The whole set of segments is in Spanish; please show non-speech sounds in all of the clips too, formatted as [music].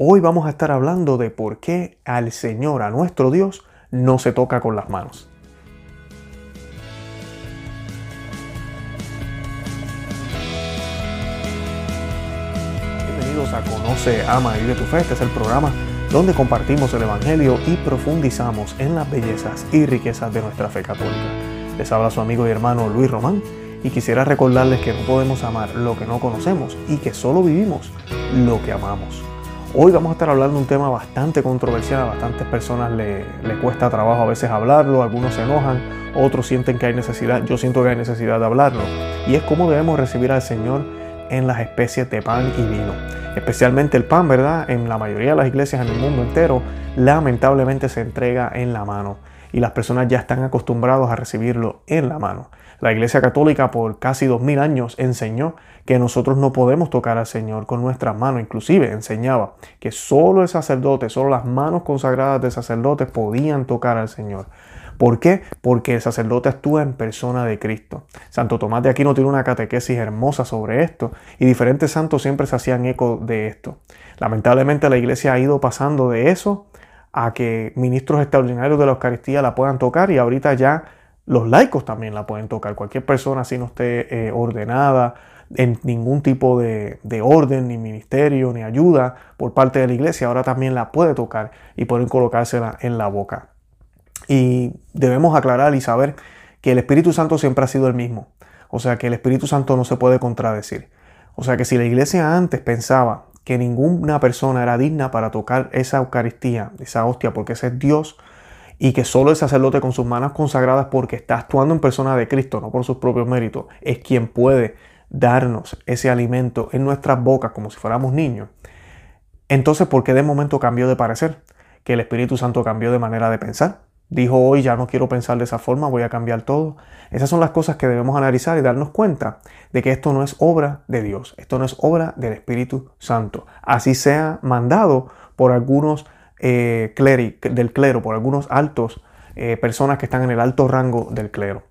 Hoy vamos a estar hablando de por qué al Señor, a nuestro Dios, no se toca con las manos. Bienvenidos a Conoce, Ama y Vive tu Fe. Este es el programa donde compartimos el Evangelio y profundizamos en las bellezas y riquezas de nuestra fe católica. Les habla su amigo y hermano Luis Román y quisiera recordarles que no podemos amar lo que no conocemos y que solo vivimos lo que amamos. Hoy vamos a estar hablando de un tema bastante controversial, a bastantes personas le, cuesta trabajo a veces hablarlo, algunos se enojan, otros sienten que hay necesidad, yo siento que hay necesidad de hablarlo, y es cómo debemos recibir al Señor en las especies de pan y vino. Especialmente el pan, ¿verdad? En la mayoría de las iglesias en el mundo entero, lamentablemente se entrega en la mano y las personas ya están acostumbrados a recibirlo en la mano. La Iglesia Católica por casi dos mil años enseñó que nosotros no podemos tocar al Señor con nuestras manos, inclusive enseñaba que solo el sacerdote, solo las manos consagradas de sacerdotes podían tocar al Señor. ¿Por qué? Porque el sacerdote actúa en persona de Cristo. Santo Tomás de Aquino tiene una catequesis hermosa sobre esto y diferentes santos siempre se hacían eco de esto. Lamentablemente la iglesia ha ido pasando de eso a que ministros extraordinarios de la Eucaristía la puedan tocar y ahorita ya los laicos también la pueden tocar. Cualquier persona si no esté eh, ordenada en ningún tipo de, orden, ni ministerio, ni ayuda por parte de la iglesia, ahora también la puede tocar y pueden colocársela en la boca. Y debemos aclarar y saber que el Espíritu Santo siempre ha sido el mismo. O sea que el Espíritu Santo no se puede contradecir. O sea que si la iglesia antes pensaba que ninguna persona era digna para tocar esa Eucaristía, esa hostia, porque ese es Dios, y que solo el sacerdote con sus manos consagradas, porque está actuando en persona de Cristo, no por sus propios méritos, es quien puede darnos ese alimento en nuestras bocas como si fuéramos niños. Entonces, ¿por qué de momento cambió de parecer? Que el Espíritu Santo cambió de manera de pensar. Dijo hoy ya no quiero pensar de esa forma, voy a cambiar todo. Esas son las cosas que debemos analizar y darnos cuenta de que esto no es obra de Dios, esto no es obra del Espíritu Santo. Así sea mandado por algunos eh, del clero, por algunos altos eh, personas que están en el alto rango del clero.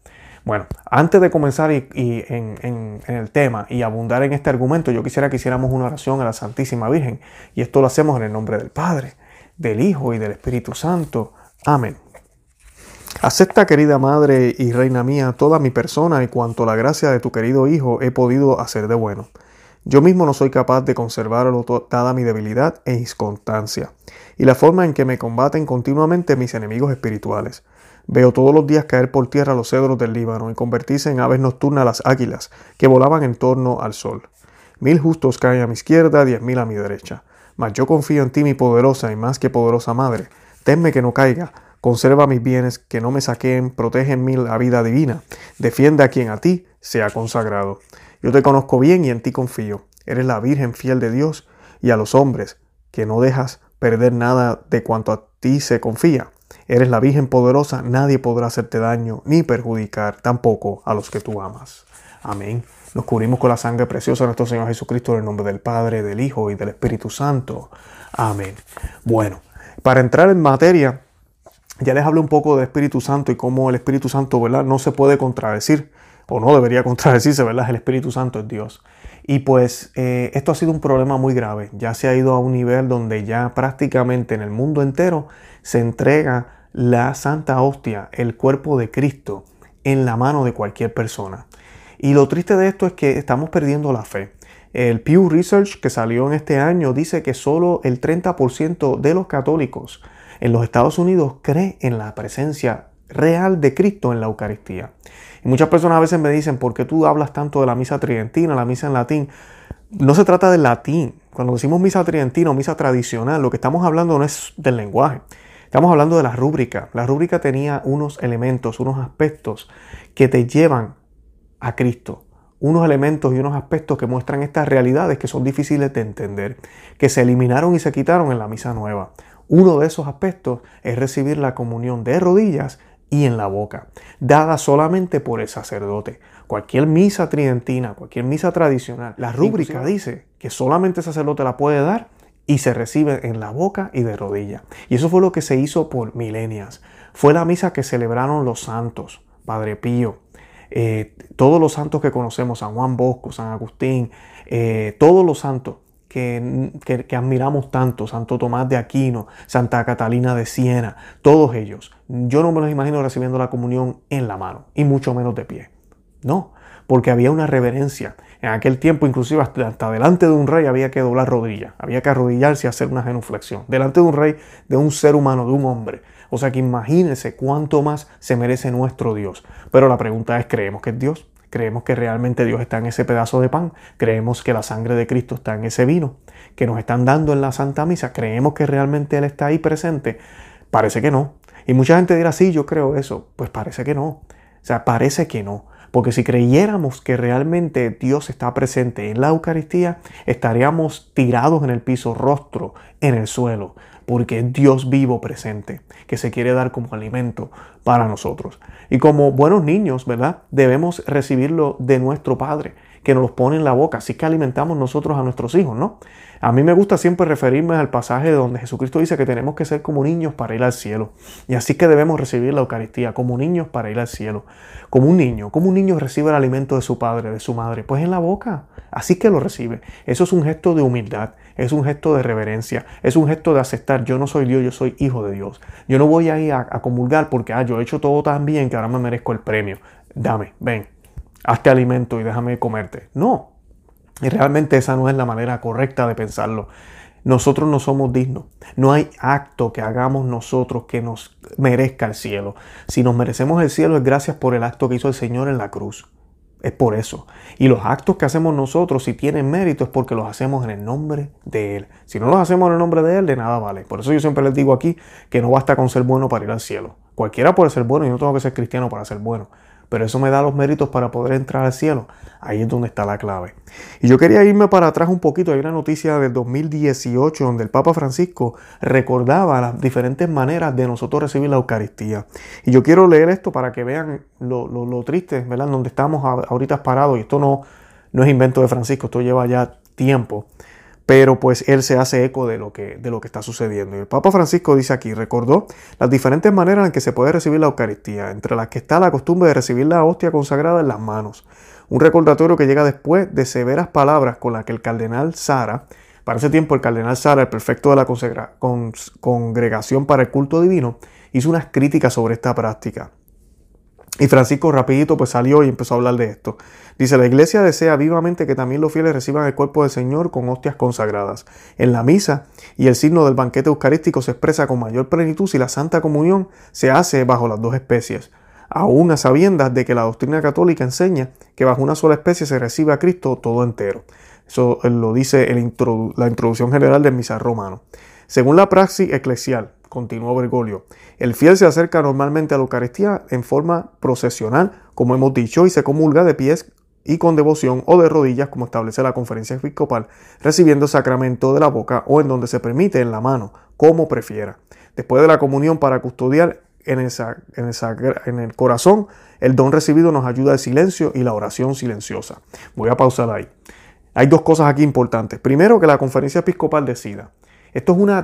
Bueno, antes de comenzar y, en, en, el tema y abundar en este argumento, yo quisiera que hiciéramos una oración a la Santísima Virgen. Y esto lo hacemos en el nombre del Padre, del Hijo y del Espíritu Santo. Amén. Acepta, querida Madre y Reina mía, toda mi persona y cuanto la gracia de tu querido Hijo he podido hacer de bueno. Yo mismo no soy capaz de conservarlo dada mi debilidad e inconstancia, y la forma en que me combaten continuamente mis enemigos espirituales. Veo todos los días caer por tierra los cedros del Líbano y convertirse en aves nocturnas las águilas que volaban en torno al sol. Mil justos caen a mi izquierda, diez mil a mi derecha. Mas yo confío en ti, mi poderosa y más que poderosa Madre. Tenme que no caiga, Conserva mis bienes, que no me saquen, protege en mí la vida divina. Defiende a quien a ti sea consagrado. Yo te conozco bien y en ti confío. Eres la Virgen fiel de Dios y a los hombres, que no dejas perder nada de cuanto a ti se confía. Eres la Virgen poderosa, nadie podrá hacerte daño ni perjudicar tampoco a los que tú amas. Amén. Nos cubrimos con la sangre preciosa de nuestro Señor Jesucristo en el nombre del Padre, del Hijo y del Espíritu Santo. Amén. Bueno, para entrar en materia, ya les hablé un poco del Espíritu Santo y cómo el Espíritu Santo, ¿verdad? No se puede contradecir, o no debería [laughs] contradecirse, ¿verdad? El Espíritu Santo es Dios. Y pues eh, esto ha sido un problema muy grave. Ya se ha ido a un nivel donde ya prácticamente en el mundo entero se entrega la Santa Hostia, el cuerpo de Cristo, en la mano de cualquier persona. Y lo triste de esto es que estamos perdiendo la fe. El Pew Research que salió en este año dice que solo el 30% de los católicos en los Estados Unidos cree en la presencia real de Cristo en la Eucaristía. Y muchas personas a veces me dicen, ¿por qué tú hablas tanto de la misa tridentina, la misa en latín? No se trata del latín. Cuando decimos misa tridentina o misa tradicional, lo que estamos hablando no es del lenguaje. Estamos hablando de la rúbrica. La rúbrica tenía unos elementos, unos aspectos que te llevan a Cristo. Unos elementos y unos aspectos que muestran estas realidades que son difíciles de entender, que se eliminaron y se quitaron en la misa nueva. Uno de esos aspectos es recibir la comunión de rodillas y en la boca, dada solamente por el sacerdote. Cualquier misa tridentina, cualquier misa tradicional, la rúbrica dice que solamente el sacerdote la puede dar y se recibe en la boca y de rodillas. Y eso fue lo que se hizo por milenias. Fue la misa que celebraron los santos, Padre Pío, eh, todos los santos que conocemos, San Juan Bosco, San Agustín, eh, todos los santos que, admiramos tanto, Santo Tomás de Aquino, Santa Catalina de Siena, todos ellos, yo no me los imagino recibiendo la comunión en la mano, y mucho menos de pie. No, porque había una reverencia. En aquel tiempo, inclusive hasta, delante de un rey había que doblar rodillas, había que arrodillarse y hacer una genuflexión. Delante de un rey, de un ser humano, de un hombre. O sea que imagínense cuánto más se merece nuestro Dios. Pero la pregunta es, ¿creemos que es Dios? Creemos que realmente Dios está en ese pedazo de pan. Creemos que la sangre de Cristo está en ese vino que nos están dando en la Santa Misa. Creemos que realmente Él está ahí presente. Parece que no. Y mucha gente dirá, sí, yo creo eso. Pues parece que no. O sea, parece que no. Porque si creyéramos que realmente Dios está presente en la Eucaristía, estaríamos tirados en el piso, rostro en el suelo, porque es Dios vivo presente, que se quiere dar como alimento para nosotros. Y como buenos niños, ¿verdad? Debemos recibirlo de nuestro Padre, que nos los pone en la boca, así que alimentamos nosotros a nuestros hijos, ¿no? A mí me gusta siempre referirme al pasaje donde Jesucristo dice que tenemos que ser como niños para ir al cielo. Y así que debemos recibir la Eucaristía, como niños para ir al cielo. Como un niño, como un niño recibe el alimento de su padre, de su madre, pues en la boca. Así que lo recibe. Eso es un gesto de humildad, es un gesto de reverencia, es un gesto de aceptar, yo no soy Dios, yo soy hijo de Dios. Yo no voy a ir a, comulgar porque, ah, yo he hecho todo tan bien que ahora me merezco el premio. Dame, ven, hazte alimento y déjame comerte. No, y realmente esa no es la manera correcta de pensarlo. Nosotros no somos dignos. No hay acto que hagamos nosotros que nos merezca el cielo. Si nos merecemos el cielo es gracias por el acto que hizo el Señor en la cruz. Es por eso. Y los actos que hacemos nosotros, si tienen mérito, es porque los hacemos en el nombre de Él. Si no los hacemos en el nombre de Él, de nada vale. Por eso yo siempre les digo aquí que no basta con ser bueno para ir al cielo. Cualquiera puede ser bueno y no tengo que ser cristiano para ser bueno pero eso me da los méritos para poder entrar al cielo. Ahí es donde está la clave. Y yo quería irme para atrás un poquito. Hay una noticia del 2018 donde el Papa Francisco recordaba las diferentes maneras de nosotros recibir la Eucaristía. Y yo quiero leer esto para que vean lo, lo, triste, ¿verdad? Donde estamos ahorita parados. Y esto no, no es invento de Francisco, esto lleva ya tiempo pero pues él se hace eco de lo, que, de lo que está sucediendo. Y el Papa Francisco dice aquí, recordó las diferentes maneras en que se puede recibir la Eucaristía, entre las que está la costumbre de recibir la hostia consagrada en las manos. Un recordatorio que llega después de severas palabras con las que el cardenal Sara, para ese tiempo el cardenal Sara, el prefecto de la congregación para el culto divino, hizo unas críticas sobre esta práctica. Y Francisco rapidito pues salió y empezó a hablar de esto. Dice, la iglesia desea vivamente que también los fieles reciban el cuerpo del Señor con hostias consagradas. En la misa y el signo del banquete eucarístico se expresa con mayor plenitud si la Santa Comunión se hace bajo las dos especies. Aún a sabiendas de que la doctrina católica enseña que bajo una sola especie se recibe a Cristo todo entero. Eso lo dice la introducción general del misal romano. Según la praxis eclesial, continuó Bergoglio. El fiel se acerca normalmente a la Eucaristía en forma procesional, como hemos dicho, y se comulga de pies y con devoción o de rodillas, como establece la conferencia episcopal, recibiendo sacramento de la boca o en donde se permite en la mano, como prefiera. Después de la comunión para custodiar en, esa, en, en el corazón, el don recibido nos ayuda al silencio y la oración silenciosa. Voy a pausar ahí. Hay dos cosas aquí importantes. Primero, que la conferencia episcopal decida. Esto es una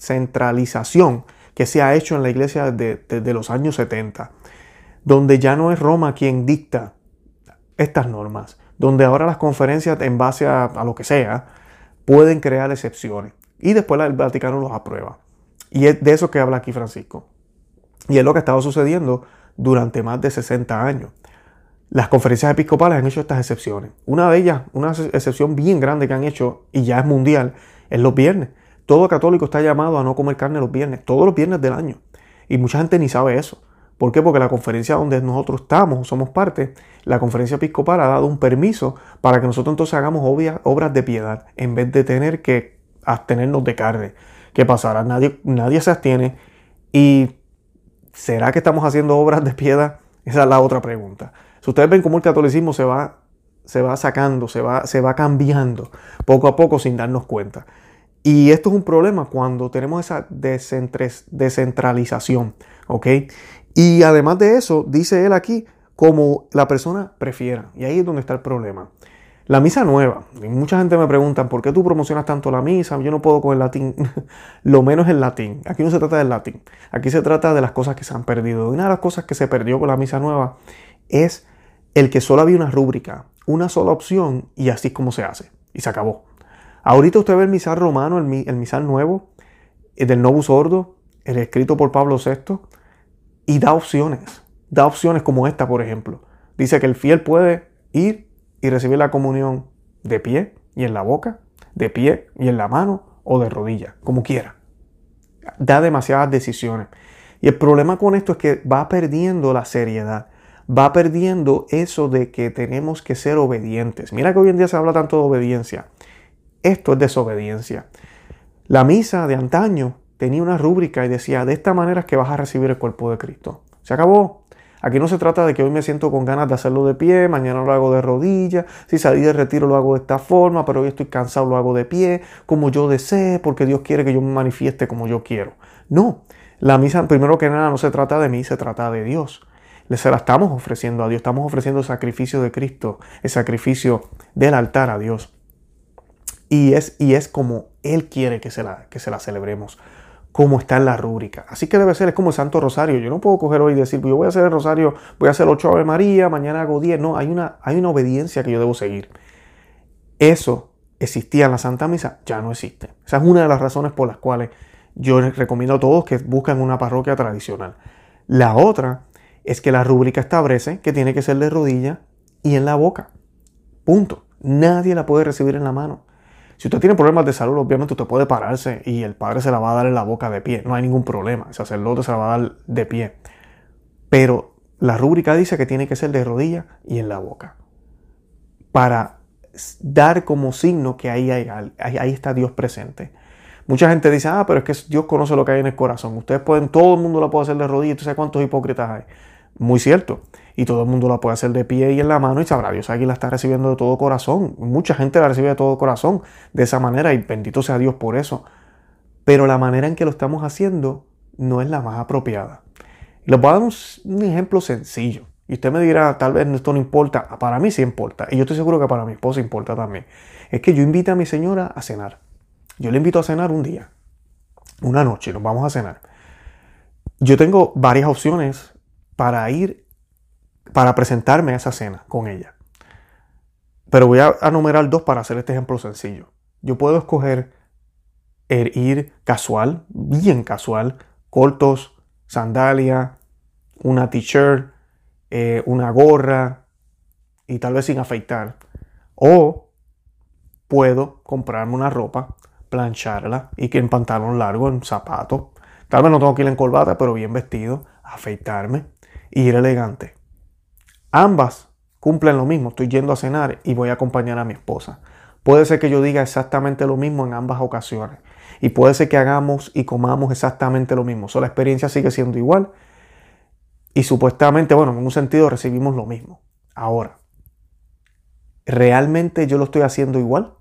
descentralización que se ha hecho en la iglesia desde, los años 70, donde ya no es Roma quien dicta estas normas, donde ahora las conferencias en base a, lo que sea pueden crear excepciones y después el Vaticano los aprueba. Y es de eso que habla aquí Francisco. Y es lo que ha estado sucediendo durante más de 60 años. Las conferencias episcopales han hecho estas excepciones. Una de ellas, una excepción bien grande que han hecho, y ya es mundial, es los viernes. Todo católico está llamado a no comer carne los viernes, todos los viernes del año. Y mucha gente ni sabe eso. ¿Por qué? Porque la conferencia donde nosotros estamos, somos parte, la conferencia episcopal ha dado un permiso para que nosotros entonces hagamos obras de piedad en vez de tener que abstenernos de carne. ¿Qué pasará? Nadie, nadie se abstiene. ¿Y será que estamos haciendo obras de piedad? Esa es la otra pregunta. Si ustedes ven cómo el catolicismo se va, se va sacando, se va, se va cambiando poco a poco sin darnos cuenta. Y esto es un problema cuando tenemos esa descentralización, ¿ok? Y además de eso, dice él aquí, como la persona prefiera. Y ahí es donde está el problema. La misa nueva. mucha gente me pregunta, ¿por qué tú promocionas tanto la misa? Yo no puedo con el latín. [laughs] Lo menos el latín. Aquí no se trata del latín. Aquí se trata de las cosas que se han perdido. Una de las cosas que se perdió con la misa nueva es el que solo había una rúbrica, una sola opción y así es como se hace. y se acabó. Ahorita usted ve el misal romano, el, misal nuevo, el del Novus Ordo, el escrito por Pablo VI, y da opciones. Da opciones como esta, por ejemplo. Dice que el fiel puede ir y recibir la comunión de pie y en la boca, de pie y en la mano o de rodilla, como quiera. Da demasiadas decisiones. Y el problema con esto es que va perdiendo la seriedad, va perdiendo eso de que tenemos que ser obedientes. Mira que hoy en día se habla tanto de obediencia. Esto es desobediencia. La misa de antaño tenía una rúbrica y decía, de esta manera es que vas a recibir el cuerpo de Cristo. Se acabó. Aquí no se trata de que hoy me siento con ganas de hacerlo de pie, mañana lo hago de rodillas, si salí de retiro lo hago de esta forma, pero hoy estoy cansado lo hago de pie, como yo desee, porque Dios quiere que yo me manifieste como yo quiero. No, la misa primero que nada no se trata de mí, se trata de Dios. Se la estamos ofreciendo a Dios, estamos ofreciendo el sacrificio de Cristo, el sacrificio del altar a Dios. Y es, y es como Él quiere que se, la, que se la celebremos como está en la rúbrica. Así que debe ser, es como el Santo Rosario. Yo no puedo coger hoy y decir, yo voy a hacer el Rosario, voy a hacer 8 Ave María, mañana hago 10. No, hay una, hay una obediencia que yo debo seguir. Eso existía en la Santa Misa, ya no existe. Esa es una de las razones por las cuales yo recomiendo a todos que busquen una parroquia tradicional. La otra es que la rúbrica establece que tiene que ser de rodilla y en la boca. Punto. Nadie la puede recibir en la mano. Si usted tiene problemas de salud, obviamente usted puede pararse y el padre se la va a dar en la boca de pie. No hay ningún problema. El sacerdote se la va a dar de pie. Pero la rúbrica dice que tiene que ser de rodilla y en la boca. Para dar como signo que ahí, ahí está Dios presente. Mucha gente dice, ah, pero es que Dios conoce lo que hay en el corazón. Ustedes pueden, todo el mundo la puede hacer de rodillas. ¿Tú sabes cuántos hipócritas hay? Muy cierto. Y todo el mundo la puede hacer de pie y en la mano y sabrá Dios aquí la está recibiendo de todo corazón. Mucha gente la recibe de todo corazón de esa manera y bendito sea Dios por eso. Pero la manera en que lo estamos haciendo no es la más apropiada. Les voy a dar un, ejemplo sencillo. Y usted me dirá, tal vez esto no importa. Para mí sí importa. Y yo estoy seguro que para mi esposa importa también. Es que yo invito a mi señora a cenar. Yo le invito a cenar un día. Una noche, nos vamos a cenar. Yo tengo varias opciones para ir, para presentarme a esa cena con ella. Pero voy a enumerar dos para hacer este ejemplo sencillo. Yo puedo escoger el ir casual, bien casual, cortos, sandalia, una t-shirt, eh, una gorra y tal vez sin afeitar. O puedo comprarme una ropa, plancharla y que en pantalón largo, en zapato. Tal vez no tengo que ir en corbata, pero bien vestido, afeitarme y ir elegante. Ambas cumplen lo mismo. Estoy yendo a cenar y voy a acompañar a mi esposa. Puede ser que yo diga exactamente lo mismo en ambas ocasiones. Y puede ser que hagamos y comamos exactamente lo mismo. So, la experiencia sigue siendo igual. Y supuestamente, bueno, en un sentido recibimos lo mismo. Ahora, ¿realmente yo lo estoy haciendo igual?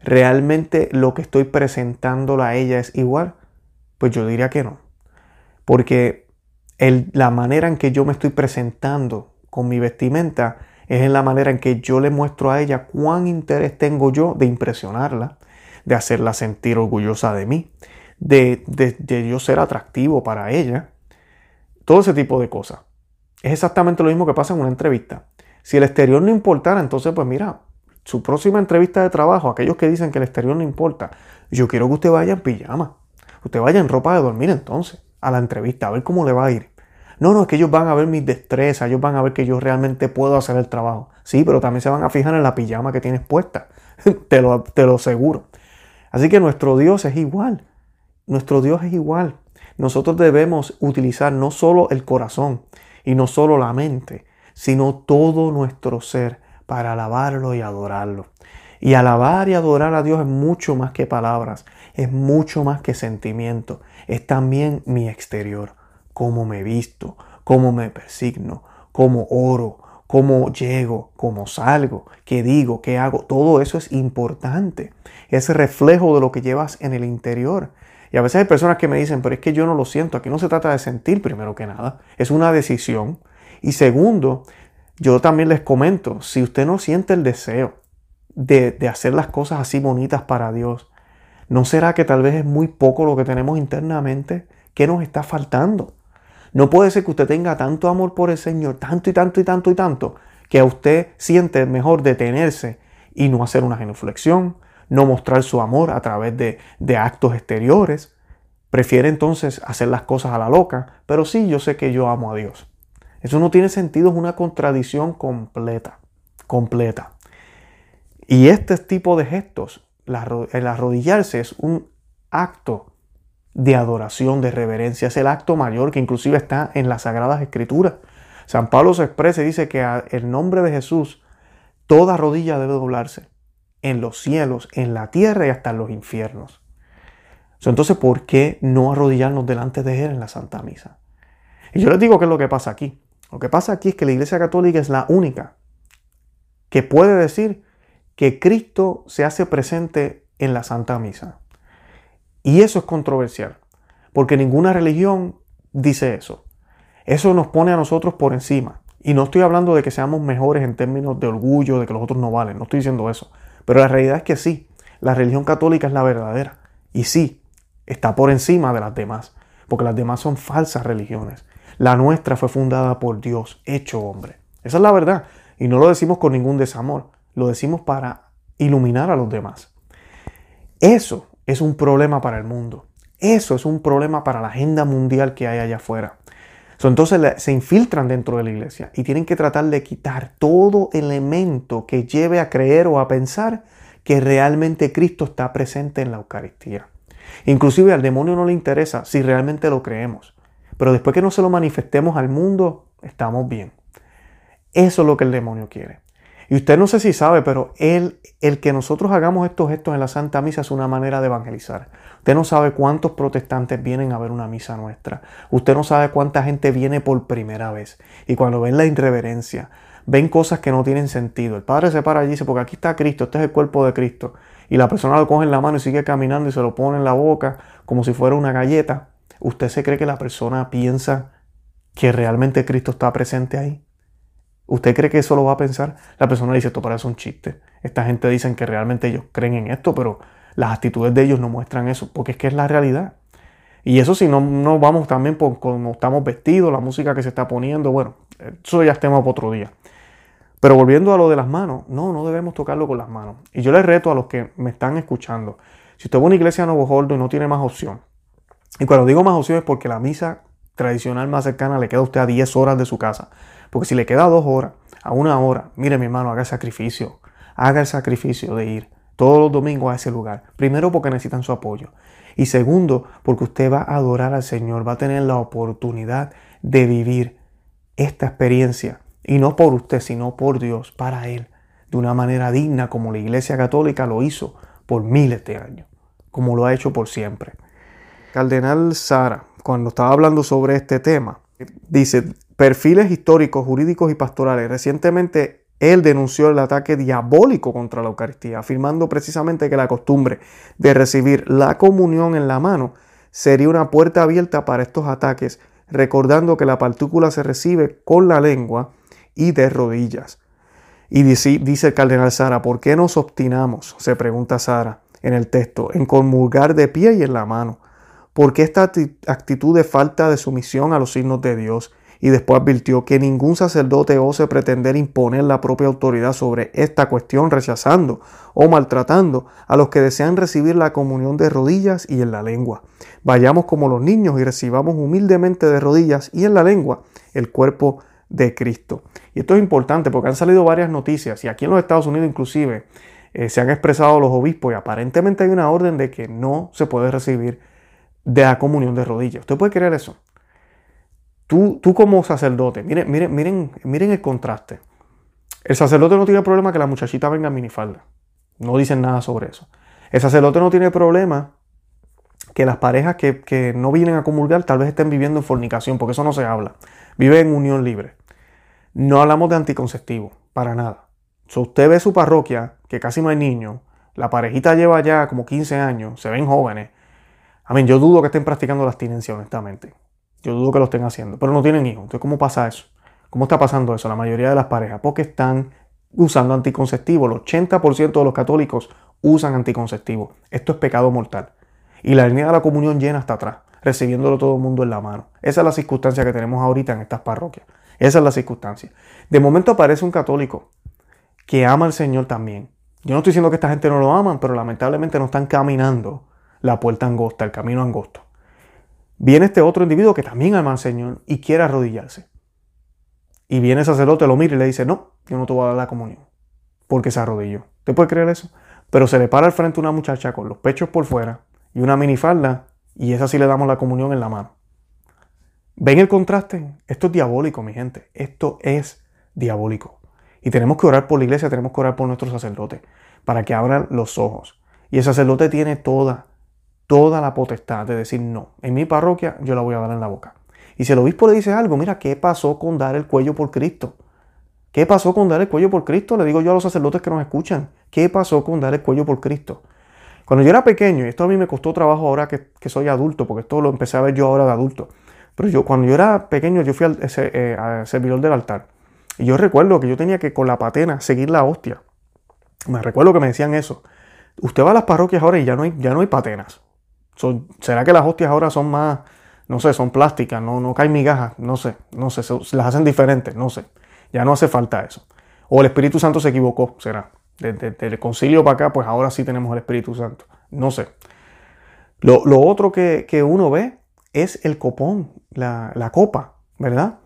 ¿Realmente lo que estoy presentándole a ella es igual? Pues yo diría que no. Porque la manera en que yo me estoy presentando con mi vestimenta es en la manera en que yo le muestro a ella cuán interés tengo yo de impresionarla, de hacerla sentir orgullosa de mí, de, de yo ser atractivo para ella. Todo ese tipo de cosas. Es exactamente lo mismo que pasa en una entrevista. Si el exterior no importara, entonces pues mira, su próxima entrevista de trabajo, aquellos que dicen que el exterior no importa, yo quiero que usted vaya en pijama. Usted vaya en ropa de dormir entonces a la entrevista, a ver cómo le va a ir. No, no, es que ellos van a ver mis destrezas, ellos van a ver que yo realmente puedo hacer el trabajo. Sí, pero también se van a fijar en la pijama que tienes puesta. [laughs] te, lo, te lo aseguro. Así que nuestro Dios es igual. Nuestro Dios es igual. Nosotros debemos utilizar no solo el corazón y no solo la mente, sino todo nuestro ser para alabarlo y adorarlo. Y alabar y adorar a Dios es mucho más que palabras, es mucho más que sentimiento, es también mi exterior, cómo me visto, cómo me persigno, cómo oro, cómo llego, cómo salgo, qué digo, qué hago, todo eso es importante. Es reflejo de lo que llevas en el interior. Y a veces hay personas que me dicen, pero es que yo no lo siento. Aquí no se trata de sentir primero que nada. Es una decisión. Y segundo, yo también les comento, si usted no siente el deseo de, de hacer las cosas así bonitas para Dios, ¿No será que tal vez es muy poco lo que tenemos internamente? ¿Qué nos está faltando? No puede ser que usted tenga tanto amor por el Señor, tanto y tanto y tanto y tanto, que a usted siente mejor detenerse y no hacer una genuflexión, no mostrar su amor a través de, de actos exteriores. Prefiere entonces hacer las cosas a la loca, pero sí, yo sé que yo amo a Dios. Eso no tiene sentido, es una contradicción completa, completa. Y este tipo de gestos, el arrodillarse es un acto de adoración, de reverencia, es el acto mayor que inclusive está en las Sagradas Escrituras. San Pablo se expresa y dice que el nombre de Jesús toda rodilla debe doblarse en los cielos, en la tierra y hasta en los infiernos. Entonces, ¿por qué no arrodillarnos delante de Él en la Santa Misa? Y yo les digo qué es lo que pasa aquí. Lo que pasa aquí es que la Iglesia Católica es la única que puede decir que Cristo se hace presente en la Santa Misa. Y eso es controversial, porque ninguna religión dice eso. Eso nos pone a nosotros por encima. Y no estoy hablando de que seamos mejores en términos de orgullo, de que los otros no valen, no estoy diciendo eso. Pero la realidad es que sí, la religión católica es la verdadera. Y sí, está por encima de las demás, porque las demás son falsas religiones. La nuestra fue fundada por Dios, hecho hombre. Esa es la verdad. Y no lo decimos con ningún desamor, lo decimos para iluminar a los demás. Eso es un problema para el mundo. Eso es un problema para la agenda mundial que hay allá afuera entonces se infiltran dentro de la iglesia y tienen que tratar de quitar todo elemento que lleve a creer o a pensar que realmente Cristo está presente en la Eucaristía. Inclusive al demonio no le interesa si realmente lo creemos, pero después que no se lo manifestemos al mundo, estamos bien. Eso es lo que el demonio quiere. Y usted no sé si sabe, pero él, el que nosotros hagamos estos gestos en la Santa Misa es una manera de evangelizar. Usted no sabe cuántos protestantes vienen a ver una misa nuestra. Usted no sabe cuánta gente viene por primera vez. Y cuando ven la irreverencia, ven cosas que no tienen sentido. El Padre se para allí y dice, porque aquí está Cristo, este es el cuerpo de Cristo. Y la persona lo coge en la mano y sigue caminando y se lo pone en la boca como si fuera una galleta. ¿Usted se cree que la persona piensa que realmente Cristo está presente ahí? ¿Usted cree que eso lo va a pensar? La persona dice, esto parece un chiste. Esta gente dicen que realmente ellos creen en esto, pero las actitudes de ellos no muestran eso, porque es que es la realidad. Y eso si no, no vamos también por cómo estamos vestidos, la música que se está poniendo, bueno, eso ya es para otro día. Pero volviendo a lo de las manos, no, no debemos tocarlo con las manos. Y yo les reto a los que me están escuchando, si usted va a una iglesia Nuevo Holdo y no tiene más opción, y cuando digo más opción es porque la misa tradicional más cercana le queda a usted a 10 horas de su casa, porque si le queda dos horas, a una hora, mire mi hermano, haga el sacrificio. Haga el sacrificio de ir todos los domingos a ese lugar. Primero porque necesitan su apoyo. Y segundo, porque usted va a adorar al Señor, va a tener la oportunidad de vivir esta experiencia. Y no por usted, sino por Dios, para Él, de una manera digna como la Iglesia Católica lo hizo por miles de años, como lo ha hecho por siempre. Cardenal Sara, cuando estaba hablando sobre este tema, dice, perfiles históricos, jurídicos y pastorales. Recientemente él denunció el ataque diabólico contra la Eucaristía, afirmando precisamente que la costumbre de recibir la comunión en la mano sería una puerta abierta para estos ataques, recordando que la partícula se recibe con la lengua y de rodillas. Y dice, dice el cardenal Sara, ¿por qué nos obstinamos? Se pregunta Sara en el texto, en comulgar de pie y en la mano. ¿Por qué esta actitud de falta de sumisión a los signos de Dios? Y después advirtió que ningún sacerdote ose pretender imponer la propia autoridad sobre esta cuestión rechazando o maltratando a los que desean recibir la comunión de rodillas y en la lengua. Vayamos como los niños y recibamos humildemente de rodillas y en la lengua el cuerpo de Cristo. Y esto es importante porque han salido varias noticias y aquí en los Estados Unidos inclusive eh, se han expresado los obispos y aparentemente hay una orden de que no se puede recibir de la comunión de rodillas. ¿Usted puede creer eso? Tú, tú como sacerdote, miren, miren, miren, miren el contraste. El sacerdote no tiene problema que la muchachita venga en minifalda. No dicen nada sobre eso. El sacerdote no tiene problema que las parejas que, no vienen a comulgar tal vez estén viviendo en fornicación, porque eso no se habla. Vive en unión libre. No hablamos de anticonceptivo, para nada. Si usted ve su parroquia, que casi no hay niños, la parejita lleva ya como 15 años, se ven jóvenes. A mí, yo dudo que estén practicando la abstinencia, honestamente. Yo dudo que lo estén haciendo, pero no tienen hijos. Entonces, ¿cómo pasa eso? ¿Cómo está pasando eso? La mayoría de las parejas, porque están usando anticonceptivos. El 80% de los católicos usan anticonceptivos. Esto es pecado mortal. Y la línea de la comunión llena hasta atrás, recibiéndolo todo el mundo en la mano. Esa es la circunstancia que tenemos ahorita en estas parroquias. Esa es la circunstancia. De momento aparece un católico que ama al Señor también, Yo no estoy diciendo que esta gente no lo aman, pero lamentablemente no están caminando la puerta angosta, el camino angosto. Viene este otro individuo que también ama al Señor y quiere arrodillarse. Y viene el sacerdote, lo mira y le dice, no, yo no te voy a dar la comunión, porque se arrodilló. ¿Te puede creer eso? Pero se le para al frente una muchacha con los pechos por fuera y una minifalda, y esa sí le damos la comunión en la mano. ¿Ven el contraste? Esto es diabólico, mi gente. Esto es diabólico. Y tenemos que orar por la iglesia, tenemos que orar por nuestros sacerdotes, para que abran los ojos. Y el sacerdote tiene toda, toda la potestad de decir no. En mi parroquia yo la voy a dar en la boca. Y si el obispo le dice algo, mira, ¿qué pasó con dar el cuello por Cristo? ¿Qué pasó con dar el cuello por Cristo? Le digo yo a los sacerdotes que nos escuchan. ¿Qué pasó con dar el cuello por Cristo? Cuando yo era pequeño, y esto a mí me costó trabajo ahora que, soy adulto, porque esto lo empecé a ver yo ahora de adulto. Pero yo, cuando yo era pequeño, yo fui al, eh, servidor del altar. Y yo recuerdo que yo tenía que con la patena seguir la hostia. Me recuerdo que me decían eso. Usted va a las parroquias ahora y ya no hay, ya no hay patenas. ¿Será que las hostias ahora son más, no sé, son plásticas, no, no caen migajas? No sé, no sé, se, las hacen diferentes, no sé. Ya no hace falta eso. O el Espíritu Santo se equivocó, será. Desde, el concilio para acá, pues ahora sí tenemos el Espíritu Santo. No sé. Lo, otro que, uno ve es el copón, la, copa, ¿verdad?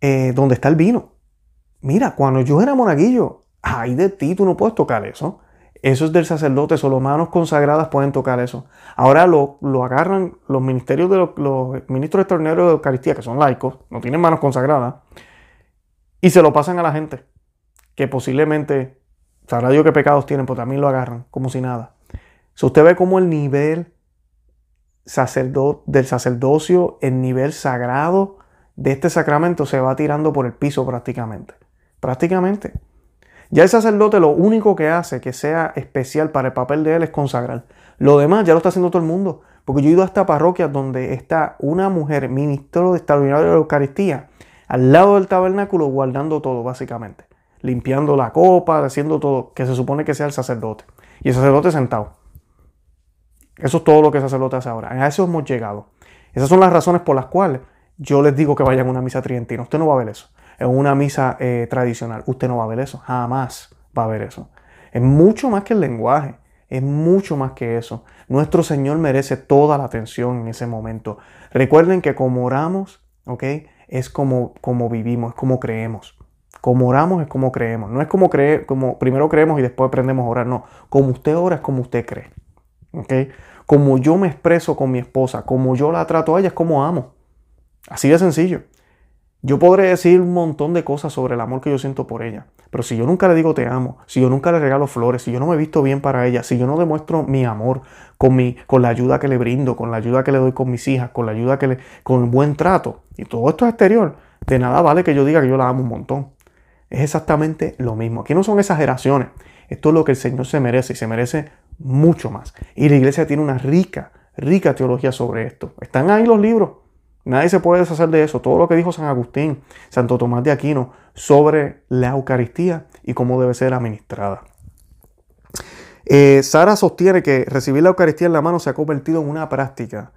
Eh, donde está el vino. Mira, cuando yo era monaguillo, ay de ti, tú no puedes tocar eso. Eso es del sacerdote, solo manos consagradas pueden tocar eso. Ahora lo, agarran los ministerios de los, ministros extraordinarios de Eucaristía, que son laicos, no tienen manos consagradas, y se lo pasan a la gente, que posiblemente, sabrá Dios qué pecados tienen, pero también lo agarran, como si nada. Si usted ve cómo el nivel del sacerdocio, el nivel sagrado de este sacramento se va tirando por el piso prácticamente prácticamente. Ya el sacerdote lo único que hace que sea especial para el papel de él es consagrar. Lo demás ya lo está haciendo todo el mundo. Porque yo he ido a esta parroquia donde está una mujer, ministro de extraordinario de la Eucaristía, al lado del tabernáculo, guardando todo, básicamente. Limpiando la copa, haciendo todo, que se supone que sea el sacerdote. Y el sacerdote sentado. Eso es todo lo que el sacerdote hace ahora. A eso hemos llegado. Esas son las razones por las cuales yo les digo que vayan a una misa tridentina. Usted no va a ver eso en una misa eh, tradicional. Usted no va a ver eso, jamás va a ver eso. Es mucho más que el lenguaje, es mucho más que eso. Nuestro Señor merece toda la atención en ese momento. Recuerden que como oramos, ¿ok? Es como, como vivimos, es como creemos. Como oramos es como creemos. No es como creer, como primero creemos y después aprendemos a orar. No, como usted ora es como usted cree. ¿Ok? Como yo me expreso con mi esposa, como yo la trato a ella, es como amo. Así de sencillo. Yo podré decir un montón de cosas sobre el amor que yo siento por ella, pero si yo nunca le digo te amo, si yo nunca le regalo flores, si yo no me visto bien para ella, si yo no demuestro mi amor con, mi, con la ayuda que le brindo, con la ayuda que le doy con mis hijas, con la ayuda que le, con el buen trato, y todo esto es exterior, de nada vale que yo diga que yo la amo un montón. Es exactamente lo mismo. Aquí no son exageraciones. Esto es lo que el Señor se merece y se merece mucho más. Y la iglesia tiene una rica, rica teología sobre esto. Están ahí los libros. Nadie se puede deshacer de eso. Todo lo que dijo San Agustín, Santo Tomás de Aquino sobre la Eucaristía y cómo debe ser administrada. Eh, Sara sostiene que recibir la Eucaristía en la mano se ha convertido en una práctica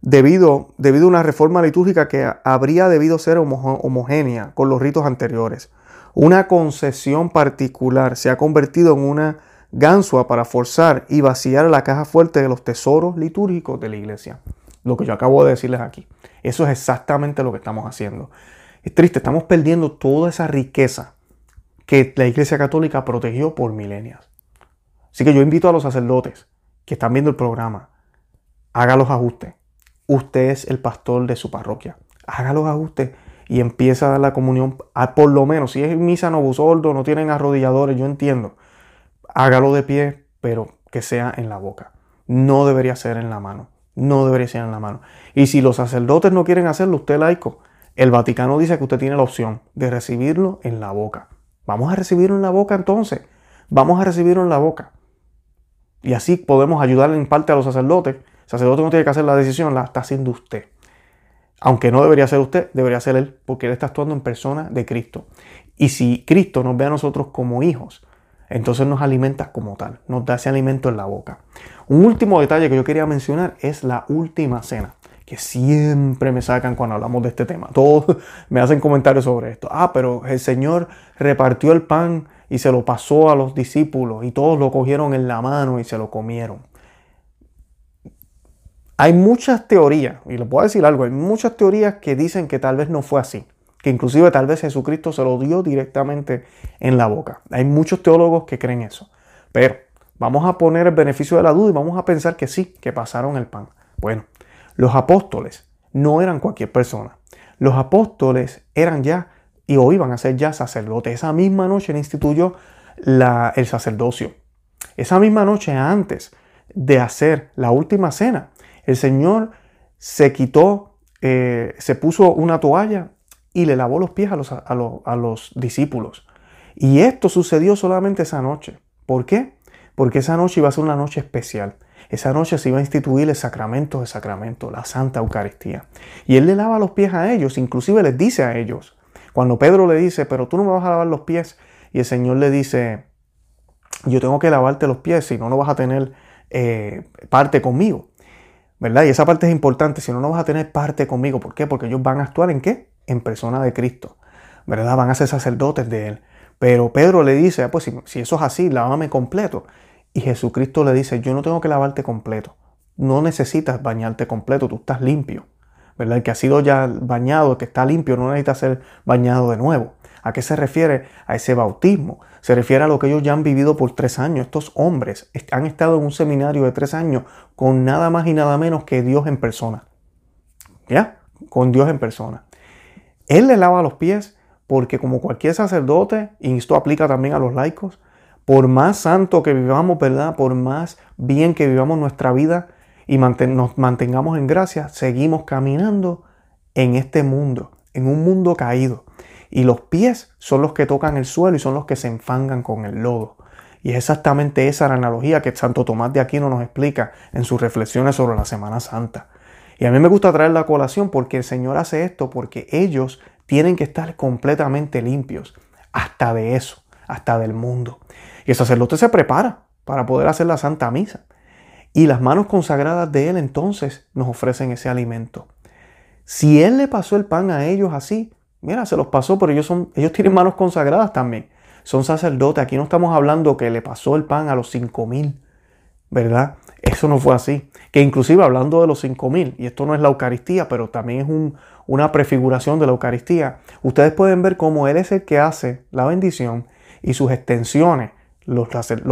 debido, debido a una reforma litúrgica que habría debido ser homogénea con los ritos anteriores. Una concesión particular se ha convertido en una ganzua para forzar y vaciar la caja fuerte de los tesoros litúrgicos de la iglesia. Lo que yo acabo de decirles aquí. Eso es exactamente lo que estamos haciendo. Es triste, estamos perdiendo toda esa riqueza que la Iglesia Católica protegió por milenios. Así que yo invito a los sacerdotes que están viendo el programa, haga los ajustes. Usted es el pastor de su parroquia. Haga los ajustes y empieza a dar la comunión, a, por lo menos, si es misa no sordo, no tienen arrodilladores, yo entiendo. Hágalo de pie, pero que sea en la boca. No debería ser en la mano no debería ser en la mano. Y si los sacerdotes no quieren hacerlo, usted laico, el Vaticano dice que usted tiene la opción de recibirlo en la boca. Vamos a recibirlo en la boca entonces. Vamos a recibirlo en la boca. Y así podemos ayudarle en parte a los sacerdotes. El sacerdote no tiene que hacer la decisión, la está haciendo usted. Aunque no debería ser usted, debería ser él, porque él está actuando en persona de Cristo. Y si Cristo nos ve a nosotros como hijos, entonces nos alimenta como tal, nos da ese alimento en la boca. Un último detalle que yo quería mencionar es la última cena, que siempre me sacan cuando hablamos de este tema. Todos me hacen comentarios sobre esto. Ah, pero el Señor repartió el pan y se lo pasó a los discípulos y todos lo cogieron en la mano y se lo comieron. Hay muchas teorías, y les puedo decir algo, hay muchas teorías que dicen que tal vez no fue así, que inclusive tal vez Jesucristo se lo dio directamente en la boca. Hay muchos teólogos que creen eso, pero vamos a poner el beneficio de la duda y vamos a pensar que sí, que pasaron el pan. Bueno, los apóstoles no eran cualquier persona. Los apóstoles eran ya y o iban a ser ya sacerdotes. Esa misma noche él instituyó el sacerdocio. Esa misma noche antes de hacer la última cena, el Señor se quitó, eh, se puso una toalla y le lavó los pies a los, a los discípulos. Y esto sucedió solamente esa noche. ¿Por qué? Porque esa noche iba a ser una noche especial. Esa noche se iba a instituir el sacramento de sacramento, la Santa Eucaristía. Y Él le lava los pies a ellos, inclusive les dice a ellos, cuando Pedro le dice, pero tú no me vas a lavar los pies, y el Señor le dice, yo tengo que lavarte los pies, si no, no vas a tener eh, parte conmigo. ¿Verdad? Y esa parte es importante, si no, no vas a tener parte conmigo. ¿Por qué? Porque ellos van a actuar en qué? En persona de Cristo. ¿Verdad? Van a ser sacerdotes de Él. Pero Pedro le dice, ah, pues si, eso es así, lávame completo. Y Jesucristo le dice, yo no tengo que lavarte completo. No necesitas bañarte completo, tú estás limpio. ¿verdad? El que ha sido ya bañado, el que está limpio, no necesita ser bañado de nuevo. ¿A qué se refiere? A ese bautismo. Se refiere a lo que ellos ya han vivido por tres años. Estos hombres han estado en un seminario de tres años con nada más y nada menos que Dios en persona. ¿Ya? Con Dios en persona. Él le lava los pies porque como cualquier sacerdote, y esto aplica también a los laicos, por más santo que vivamos, ¿verdad? Por más bien que vivamos nuestra vida y nos mantengamos en gracia, seguimos caminando en este mundo, en un mundo caído. Y los pies son los que tocan el suelo y son los que se enfangan con el lodo. Y es exactamente esa la analogía que Santo Tomás de Aquino nos explica en sus reflexiones sobre la Semana Santa. Y a mí me gusta traer la colación porque el Señor hace esto porque ellos tienen que estar completamente limpios, hasta de eso, hasta del mundo. Y el sacerdote se prepara para poder hacer la Santa Misa. Y las manos consagradas de Él entonces nos ofrecen ese alimento. Si Él le pasó el pan a ellos así, mira, se los pasó, pero ellos, son, ellos tienen manos consagradas también. Son sacerdotes. Aquí no estamos hablando que le pasó el pan a los cinco mil, ¿verdad? Eso no fue así. Que inclusive hablando de los cinco mil, y esto no es la Eucaristía, pero también es una prefiguración de la Eucaristía, ustedes pueden ver cómo Él es el que hace la bendición y sus extensiones los,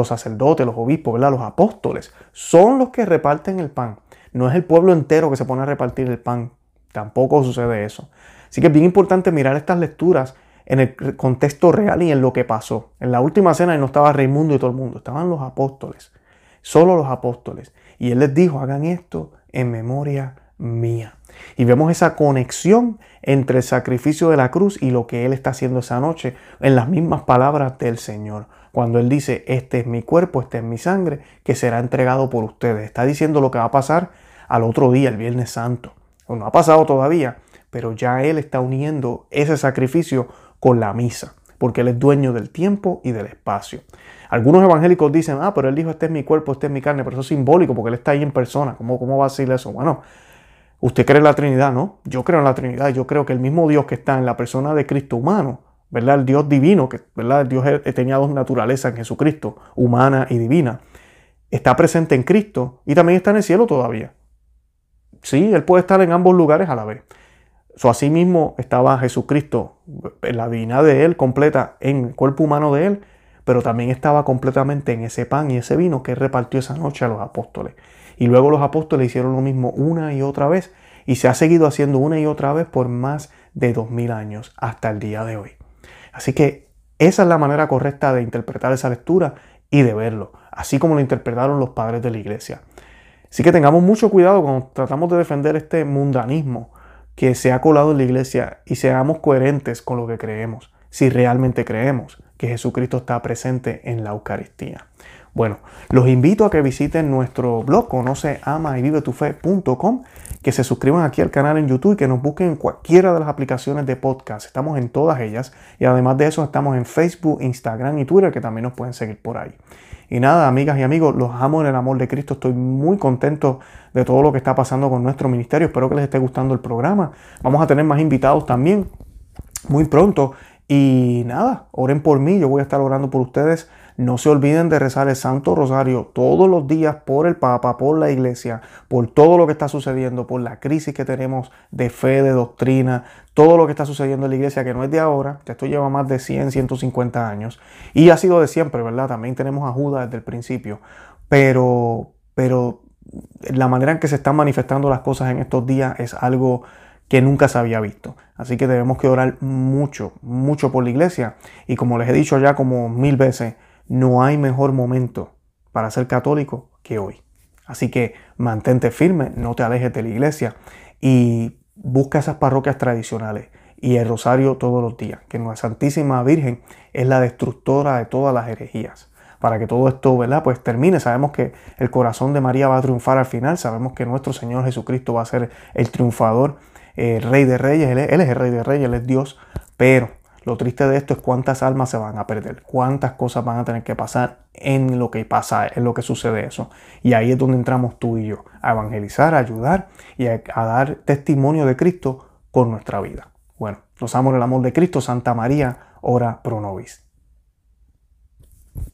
sacerdotes, los obispos, los apóstoles, son los que reparten el pan. No es el pueblo entero que se pone a repartir el pan. Tampoco sucede eso. Así que es bien importante mirar estas lecturas en el contexto real y en lo que pasó. En la última cena no estaba Raimundo y todo el mundo, estaban los apóstoles, solo los apóstoles. Y él les dijo, hagan esto en memoria mía. Y vemos esa conexión entre el sacrificio de la cruz y lo que Él está haciendo esa noche en las mismas palabras del Señor. Cuando Él dice, este es mi cuerpo, este es mi sangre, que será entregado por ustedes. Está diciendo lo que va a pasar al otro día, el Viernes Santo. No ha pasado todavía, pero ya Él está uniendo ese sacrificio con la misa, porque Él es dueño del tiempo y del espacio. Algunos evangélicos dicen, ah, pero Él dijo, este es mi cuerpo, este es mi carne, pero eso es simbólico porque Él está ahí en persona. ¿Cómo, cómo va a decir eso? Bueno, Usted cree en la Trinidad, ¿no? Yo creo en la Trinidad. Yo creo que el mismo Dios que está en la persona de Cristo humano, ¿verdad? El Dios divino, que, ¿verdad? El Dios tenía dos naturalezas en Jesucristo, humana y divina, está presente en Cristo y también está en el cielo todavía. Sí, Él puede estar en ambos lugares a la vez. So, así mismo estaba Jesucristo, la divinidad de Él completa en el cuerpo humano de Él, pero también estaba completamente en ese pan y ese vino que repartió esa noche a los apóstoles. Y luego los apóstoles hicieron lo mismo una y otra vez y se ha seguido haciendo una y otra vez por más de dos mil años hasta el día de hoy. Así que esa es la manera correcta de interpretar esa lectura y de verlo, así como lo interpretaron los padres de la iglesia. Así que tengamos mucho cuidado cuando tratamos de defender este mundanismo que se ha colado en la iglesia y seamos coherentes con lo que creemos, si realmente creemos que Jesucristo está presente en la Eucaristía. Bueno, los invito a que visiten nuestro blog conoce, ama y vive tu fe.com, que se suscriban aquí al canal en YouTube y que nos busquen en cualquiera de las aplicaciones de podcast. Estamos en todas ellas y además de eso estamos en Facebook, Instagram y Twitter que también nos pueden seguir por ahí. Y nada, amigas y amigos, los amo en el amor de Cristo. Estoy muy contento de todo lo que está pasando con nuestro ministerio. Espero que les esté gustando el programa. Vamos a tener más invitados también muy pronto Y nada, oren por mí, yo voy a estar orando por ustedes. No se olviden de rezar el Santo Rosario todos los días por el Papa, por la Iglesia, por todo lo que está sucediendo, por la crisis que tenemos de fe, de doctrina, todo lo que está sucediendo en la Iglesia, que no es de ahora, esto lleva más de 100, 150 años. Y ha sido de siempre, ¿verdad? También tenemos a Judas desde el principio. Pero, pero la manera en que se están manifestando las cosas en estos días es algo que nunca se había visto. Así que debemos que orar mucho, mucho por la iglesia. Y como les he dicho ya como mil veces, no hay mejor momento para ser católico que hoy. Así que mantente firme, no te alejes de la iglesia y busca esas parroquias tradicionales y el rosario todos los días, que nuestra Santísima Virgen es la destructora de todas las herejías. Para que todo esto, ¿verdad? Pues termine. Sabemos que el corazón de María va a triunfar al final. Sabemos que nuestro Señor Jesucristo va a ser el triunfador el rey de reyes, él es, el rey de reyes, él es Dios, pero lo triste de esto es cuántas almas se van a perder, cuántas cosas van a tener que pasar en lo que pasa, en lo que sucede eso. Y ahí es donde entramos tú y yo, a evangelizar, a ayudar y a, dar testimonio de Cristo con nuestra vida. Bueno, los amo el amor de Cristo, Santa María, ora pro nobis.